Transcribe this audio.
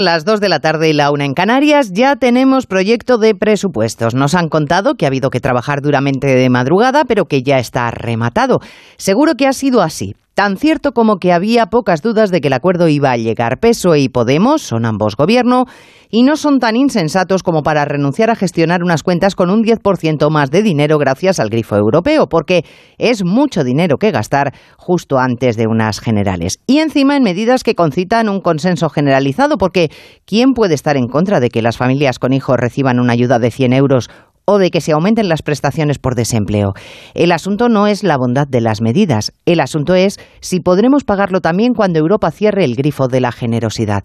Las dos de la tarde y la una en Canarias ya tenemos proyecto de presupuestos. Nos han contado que ha habido que trabajar duramente de madrugada, pero que ya está rematado. Seguro que ha sido así. Tan cierto como que había pocas dudas de que el acuerdo iba a llegar. PSOE y Podemos son ambos gobierno y no son tan insensatos como para renunciar a gestionar unas cuentas con un 10% más de dinero gracias al grifo europeo, porque es mucho dinero que gastar justo antes de unas generales. Y encima en medidas que concitan un consenso generalizado, porque ¿quién puede estar en contra de que las familias con hijos reciban una ayuda de 100 euros o de que se aumenten las prestaciones por desempleo. El asunto no es la bondad de las medidas, el asunto es si podremos pagarlo también cuando Europa cierre el grifo de la generosidad.